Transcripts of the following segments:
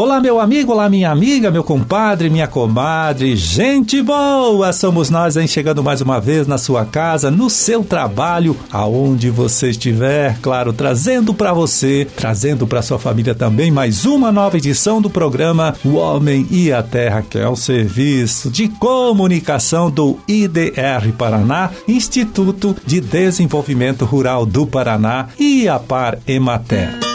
Olá, meu amigo, olá, minha amiga, meu compadre, minha comadre, gente boa! Somos nós, hein? Chegando mais uma vez na sua casa, no seu trabalho, aonde você estiver, claro, trazendo para você, trazendo para sua família também mais uma nova edição do programa O Homem e a Terra, que é o serviço de comunicação do IDR Paraná, Instituto de Desenvolvimento Rural do Paraná e a Par Emater.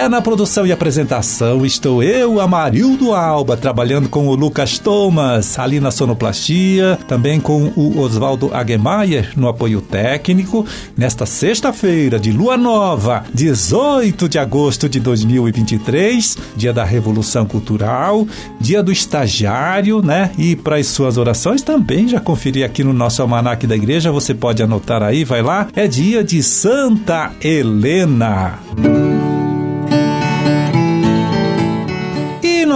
É na produção e apresentação estou eu, Amarildo Alba, trabalhando com o Lucas Thomas ali na sonoplastia, também com o Oswaldo Aguemayer no apoio técnico, nesta sexta-feira de lua nova, 18 de agosto de 2023, dia da Revolução Cultural, dia do estagiário, né? E para as suas orações também já conferi aqui no nosso almanaque da igreja, você pode anotar aí, vai lá, é dia de Santa Helena.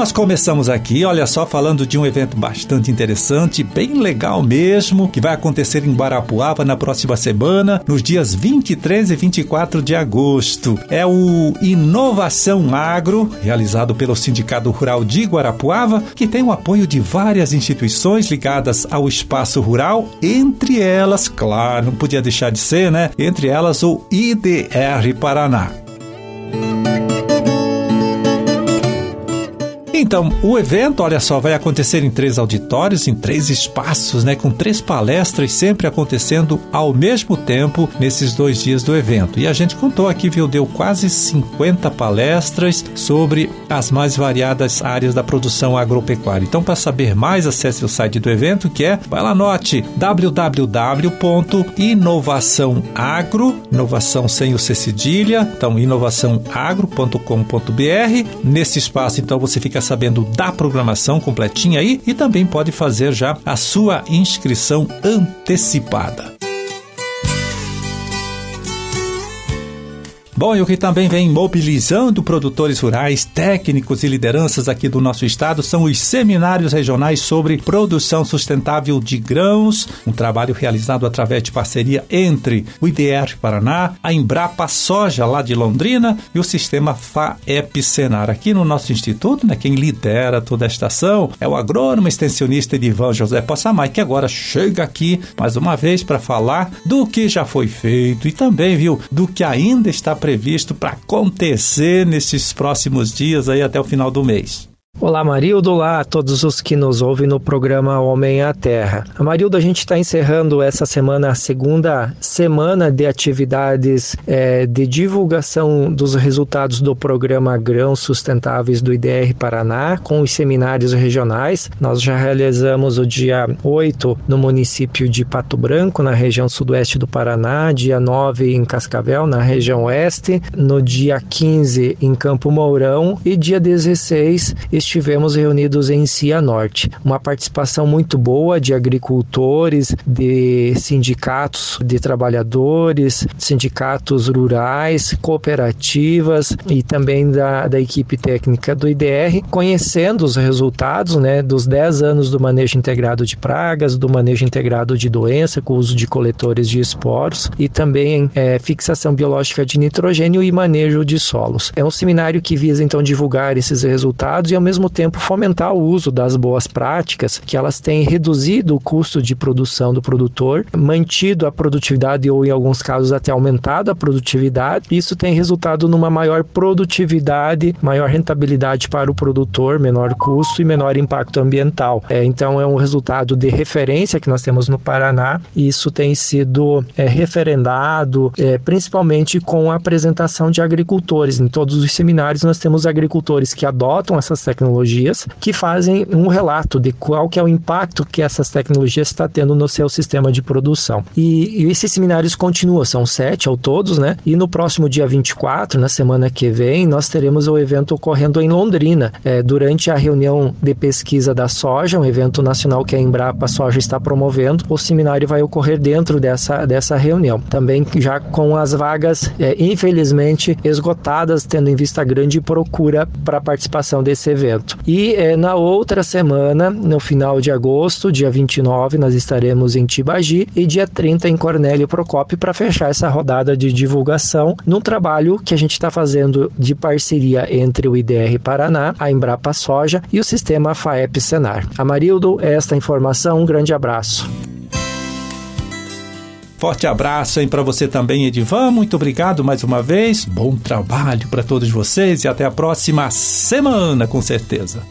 Nós começamos aqui, olha só, falando de um evento bastante interessante, bem legal mesmo, que vai acontecer em Guarapuava na próxima semana, nos dias 23 e 24 de agosto. É o Inovação Agro, realizado pelo Sindicato Rural de Guarapuava, que tem o apoio de várias instituições ligadas ao espaço rural, entre elas, claro, não podia deixar de ser, né? Entre elas o IDR Paraná. Então, o evento, olha só, vai acontecer em três auditórios, em três espaços, né, com três palestras sempre acontecendo ao mesmo tempo nesses dois dias do evento. E a gente contou aqui, viu, deu quase 50 palestras sobre as mais variadas áreas da produção agropecuária. Então, para saber mais, acesse o site do evento, que é, vai lá, anote www.inovaçãoagro, inovação sem o C cedilha, então inovaçãoagro.com.br. Nesse espaço, então, você fica sabendo sabendo da programação completinha aí e também pode fazer já a sua inscrição antecipada. Bom, e o que também vem mobilizando produtores rurais, técnicos e lideranças aqui do nosso estado são os seminários regionais sobre produção sustentável de grãos, um trabalho realizado através de parceria entre o IDR Paraná, a Embrapa Soja lá de Londrina e o sistema FAEP Senar. Aqui no nosso instituto, né, quem lidera toda a estação é o agrônomo extensionista Edivan José Possamay, que agora chega aqui mais uma vez para falar do que já foi feito e também, viu, do que ainda está previsto para acontecer nesses próximos dias aí até o final do mês. Olá, Marildo. Olá a todos os que nos ouvem no programa Homem à Terra. Marildo, a gente está encerrando essa semana a segunda semana de atividades é, de divulgação dos resultados do programa Grãos Sustentáveis do IDR Paraná, com os seminários regionais. Nós já realizamos o dia 8 no município de Pato Branco, na região sudoeste do Paraná, dia 9 em Cascavel, na região oeste, no dia 15 em Campo Mourão e dia 16 estivemos reunidos em Cianorte. Uma participação muito boa de agricultores, de sindicatos de trabalhadores, sindicatos rurais, cooperativas e também da, da equipe técnica do IDR, conhecendo os resultados né, dos 10 anos do manejo integrado de pragas, do manejo integrado de doença com o uso de coletores de esporos e também é, fixação biológica de nitrogênio e manejo de solos. É um seminário que visa então divulgar esses resultados e ao mesmo mesmo tempo fomentar o uso das boas práticas, que elas têm reduzido o custo de produção do produtor, mantido a produtividade ou em alguns casos até aumentado a produtividade. Isso tem resultado numa maior produtividade, maior rentabilidade para o produtor, menor custo e menor impacto ambiental. É, então é um resultado de referência que nós temos no Paraná e isso tem sido é, referendado é, principalmente com a apresentação de agricultores. Em todos os seminários nós temos agricultores que adotam essas tecnologias tecnologias que fazem um relato de qual que é o impacto que essas tecnologias está tendo no seu sistema de produção. E, e esses seminários continuam, são sete ao todos, né? E no próximo dia 24, na semana que vem, nós teremos o evento ocorrendo em Londrina, é, durante a reunião de pesquisa da soja, um evento nacional que a Embrapa Soja está promovendo. O seminário vai ocorrer dentro dessa, dessa reunião. Também já com as vagas, é, infelizmente, esgotadas, tendo em vista a grande procura para a participação desse evento. Evento. E é, na outra semana, no final de agosto, dia 29, nós estaremos em Tibagi e dia 30 em Cornélio Procópio para fechar essa rodada de divulgação num trabalho que a gente está fazendo de parceria entre o IDR Paraná, a Embrapa Soja e o sistema FAEP Senar. Amarildo, esta informação, um grande abraço. Forte abraço aí para você também, Edivan. Muito obrigado mais uma vez. Bom trabalho para todos vocês e até a próxima semana, com certeza.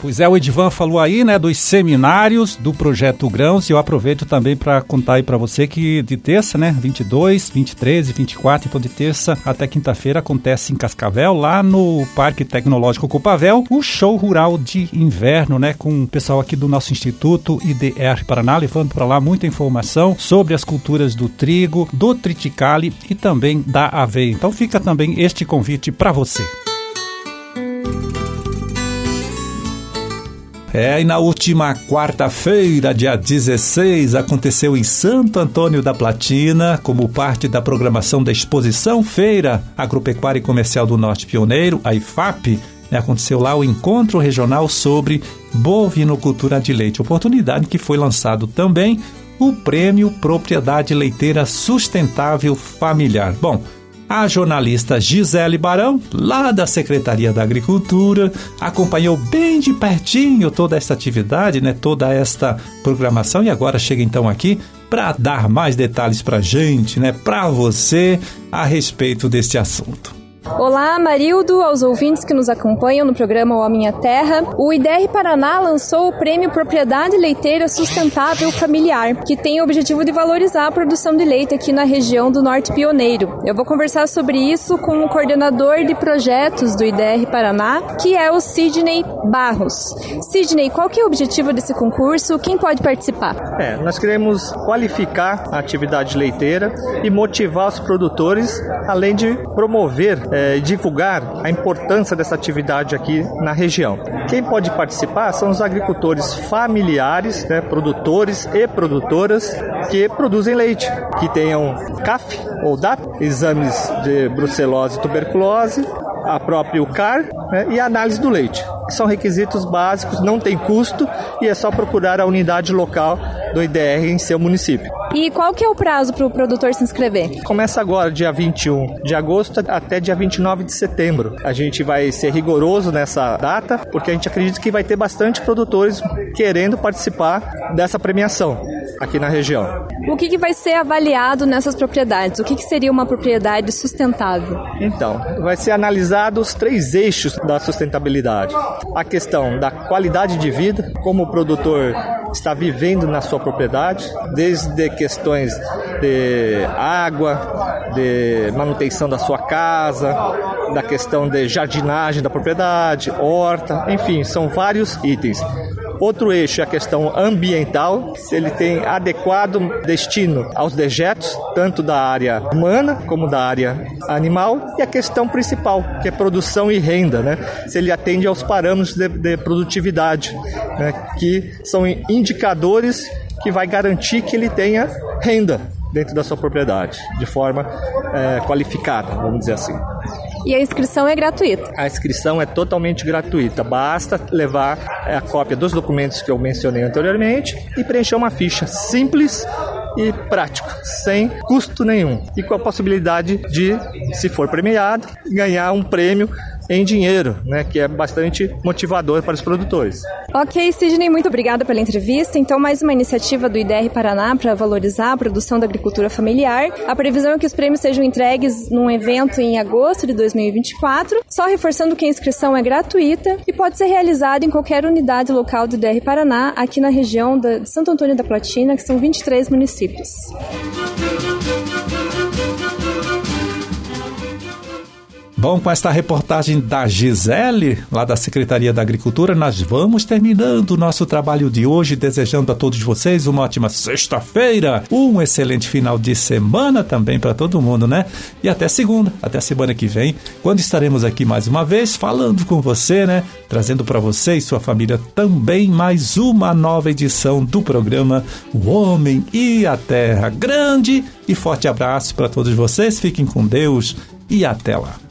Pois é, o Edivan falou aí, né, dos seminários do Projeto Grãos e eu aproveito também para contar aí para você que de terça, né, 22, 23 e 24, então de terça até quinta-feira acontece em Cascavel, lá no Parque Tecnológico Copavel, o show rural de inverno, né, com o pessoal aqui do nosso Instituto IDR Paraná, levando para lá muita informação sobre as culturas do trigo, do triticale e também da aveia. Então fica também este convite para você. É, e na última quarta-feira, dia 16, aconteceu em Santo Antônio da Platina, como parte da programação da exposição Feira Agropecuária e Comercial do Norte Pioneiro, a IFAP, né, aconteceu lá o encontro regional sobre bovinocultura de leite, oportunidade que foi lançado também o Prêmio Propriedade Leiteira Sustentável Familiar. Bom, a jornalista Gisele Barão, lá da Secretaria da Agricultura, acompanhou bem de pertinho toda esta atividade, né, toda esta programação e agora chega então aqui para dar mais detalhes para gente, né, para você a respeito deste assunto. Olá, Marildo, aos ouvintes que nos acompanham no programa O Minha Terra. O IDR Paraná lançou o Prêmio Propriedade Leiteira Sustentável Familiar, que tem o objetivo de valorizar a produção de leite aqui na região do Norte Pioneiro. Eu vou conversar sobre isso com o coordenador de projetos do IDR Paraná, que é o Sidney Barros. Sidney, qual que é o objetivo desse concurso? Quem pode participar? É, nós queremos qualificar a atividade leiteira e motivar os produtores, além de promover é, divulgar a importância dessa atividade aqui na região. Quem pode participar são os agricultores familiares, né, produtores e produtoras que produzem leite, que tenham CAF ou DAP, exames de brucelose e tuberculose, a própria CAR né, e a análise do leite. São requisitos básicos, não tem custo e é só procurar a unidade local do IDR em seu município. E qual que é o prazo para o produtor se inscrever? Começa agora, dia 21 de agosto até dia 29 de setembro. A gente vai ser rigoroso nessa data, porque a gente acredita que vai ter bastante produtores querendo participar dessa premiação aqui na região. O que, que vai ser avaliado nessas propriedades? O que, que seria uma propriedade sustentável? Então, vai ser analisado os três eixos da sustentabilidade. A questão da qualidade de vida, como o produtor está vivendo na sua propriedade, desde questões de água, de manutenção da sua casa, da questão de jardinagem da propriedade, horta, enfim, são vários itens. Outro eixo é a questão ambiental, se ele tem adequado destino aos dejetos, tanto da área humana como da área animal, e a questão principal, que é produção e renda, né? se ele atende aos parâmetros de, de produtividade, né? que são indicadores que vai garantir que ele tenha renda dentro da sua propriedade, de forma é, qualificada, vamos dizer assim. E a inscrição é gratuita? A inscrição é totalmente gratuita. Basta levar é, a cópia dos documentos que eu mencionei anteriormente e preencher uma ficha simples e prático, sem custo nenhum. E com a possibilidade de, se for premiado, ganhar um prêmio em dinheiro, né, que é bastante motivador para os produtores. Ok, Sidney, muito obrigada pela entrevista. Então, mais uma iniciativa do IDR Paraná para valorizar a produção da agricultura familiar. A previsão é que os prêmios sejam entregues num evento em agosto de 2024. Só reforçando que a inscrição é gratuita e pode ser realizada em qualquer unidade local do IDR Paraná, aqui na região de Santo Antônio da Platina, que são 23 municípios. Bom, com esta reportagem da Gisele, lá da Secretaria da Agricultura, nós vamos terminando o nosso trabalho de hoje, desejando a todos vocês uma ótima sexta-feira, um excelente final de semana também para todo mundo, né? E até segunda, até semana que vem, quando estaremos aqui mais uma vez falando com você, né? Trazendo para você e sua família também mais uma nova edição do programa O Homem e a Terra. Grande e forte abraço para todos vocês, fiquem com Deus e até lá.